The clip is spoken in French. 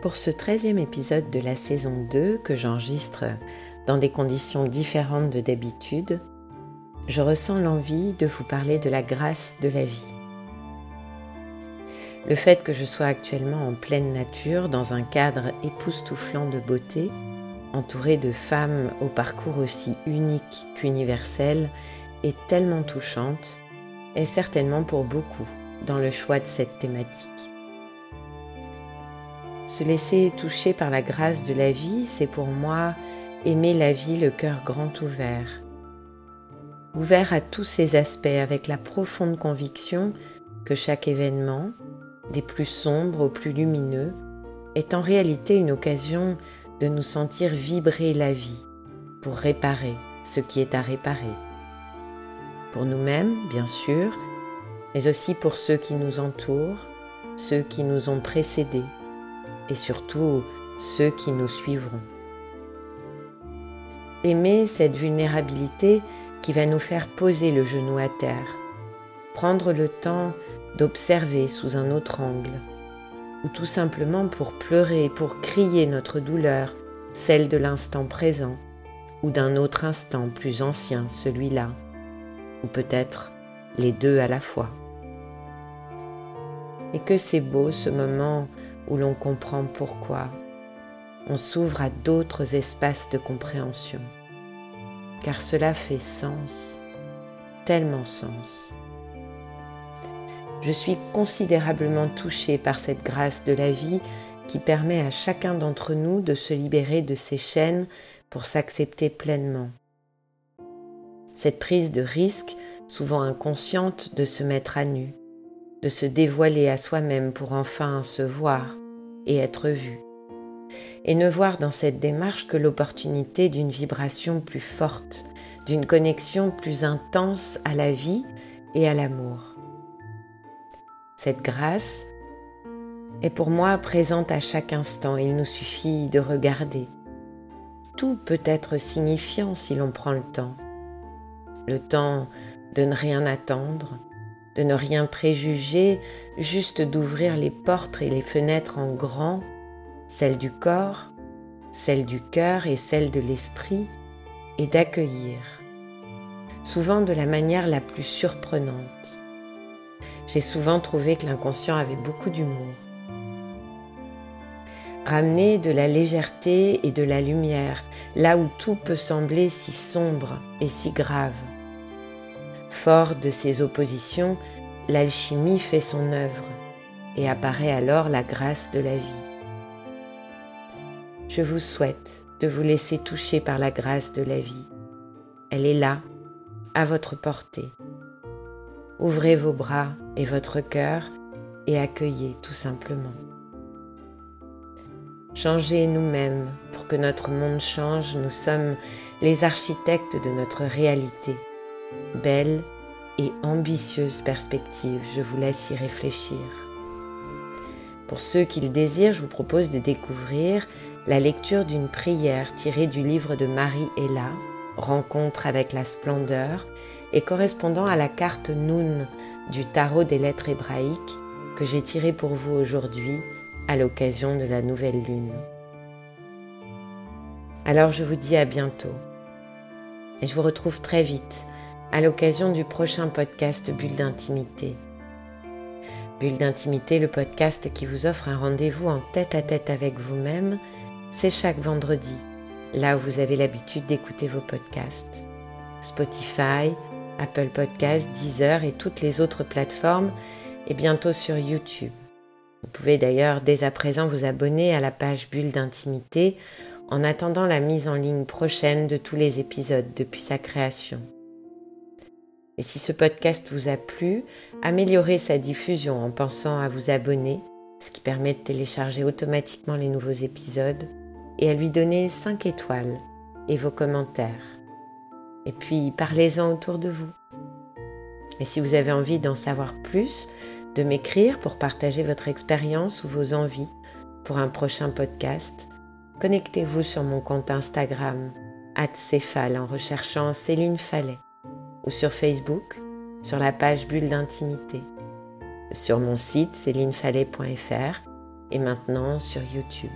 Pour ce treizième épisode de la saison 2 que j'enregistre dans des conditions différentes de d'habitude, je ressens l'envie de vous parler de la grâce de la vie. Le fait que je sois actuellement en pleine nature, dans un cadre époustouflant de beauté, entouré de femmes au parcours aussi unique qu'universel et tellement touchante, est certainement pour beaucoup dans le choix de cette thématique. Se laisser toucher par la grâce de la vie, c'est pour moi aimer la vie le cœur grand ouvert. Ouvert à tous ses aspects avec la profonde conviction que chaque événement, des plus sombres aux plus lumineux, est en réalité une occasion de nous sentir vibrer la vie pour réparer ce qui est à réparer. Pour nous-mêmes, bien sûr, mais aussi pour ceux qui nous entourent, ceux qui nous ont précédés, et surtout ceux qui nous suivront. Aimer cette vulnérabilité qui va nous faire poser le genou à terre, prendre le temps d'observer sous un autre angle, ou tout simplement pour pleurer, pour crier notre douleur, celle de l'instant présent, ou d'un autre instant plus ancien, celui-là, ou peut-être les deux à la fois. Et que c'est beau ce moment où l'on comprend pourquoi, on s'ouvre à d'autres espaces de compréhension, car cela fait sens, tellement sens. Je suis considérablement touchée par cette grâce de la vie qui permet à chacun d'entre nous de se libérer de ses chaînes pour s'accepter pleinement. Cette prise de risque, souvent inconsciente, de se mettre à nu, de se dévoiler à soi-même pour enfin se voir et être vu, et ne voir dans cette démarche que l'opportunité d'une vibration plus forte, d'une connexion plus intense à la vie et à l'amour. Cette grâce est pour moi présente à chaque instant, il nous suffit de regarder. Tout peut être signifiant si l'on prend le temps. Le temps de ne rien attendre, de ne rien préjuger, juste d'ouvrir les portes et les fenêtres en grand, celles du corps, celles du cœur et celles de l'esprit, et d'accueillir, souvent de la manière la plus surprenante. J'ai souvent trouvé que l'inconscient avait beaucoup d'humour. Ramener de la légèreté et de la lumière là où tout peut sembler si sombre et si grave. Fort de ces oppositions, l'alchimie fait son œuvre et apparaît alors la grâce de la vie. Je vous souhaite de vous laisser toucher par la grâce de la vie. Elle est là, à votre portée. Ouvrez vos bras et votre cœur et accueillez tout simplement. Changez nous-mêmes pour que notre monde change. Nous sommes les architectes de notre réalité belle et ambitieuse perspective. Je vous laisse y réfléchir. Pour ceux qui le désirent, je vous propose de découvrir la lecture d'une prière tirée du livre de Marie Ella, Rencontre avec la splendeur, et correspondant à la carte Noun du tarot des lettres hébraïques que j'ai tiré pour vous aujourd'hui à l'occasion de la nouvelle lune. Alors je vous dis à bientôt et je vous retrouve très vite à l'occasion du prochain podcast Bulle d'intimité. Bulle d'intimité, le podcast qui vous offre un rendez-vous en tête à tête avec vous-même, c'est chaque vendredi, là où vous avez l'habitude d'écouter vos podcasts. Spotify, Apple Podcasts, Deezer et toutes les autres plateformes, et bientôt sur YouTube. Vous pouvez d'ailleurs dès à présent vous abonner à la page Bulle d'intimité en attendant la mise en ligne prochaine de tous les épisodes depuis sa création. Et si ce podcast vous a plu, améliorez sa diffusion en pensant à vous abonner ce qui permet de télécharger automatiquement les nouveaux épisodes et à lui donner 5 étoiles et vos commentaires. Et puis parlez-en autour de vous. Et si vous avez envie d'en savoir plus, de m'écrire pour partager votre expérience ou vos envies pour un prochain podcast, connectez-vous sur mon compte Instagram, @céphale en recherchant Céline Fallet, ou sur Facebook, sur la page Bulle d'intimité, sur mon site célinefallet.fr et maintenant sur YouTube.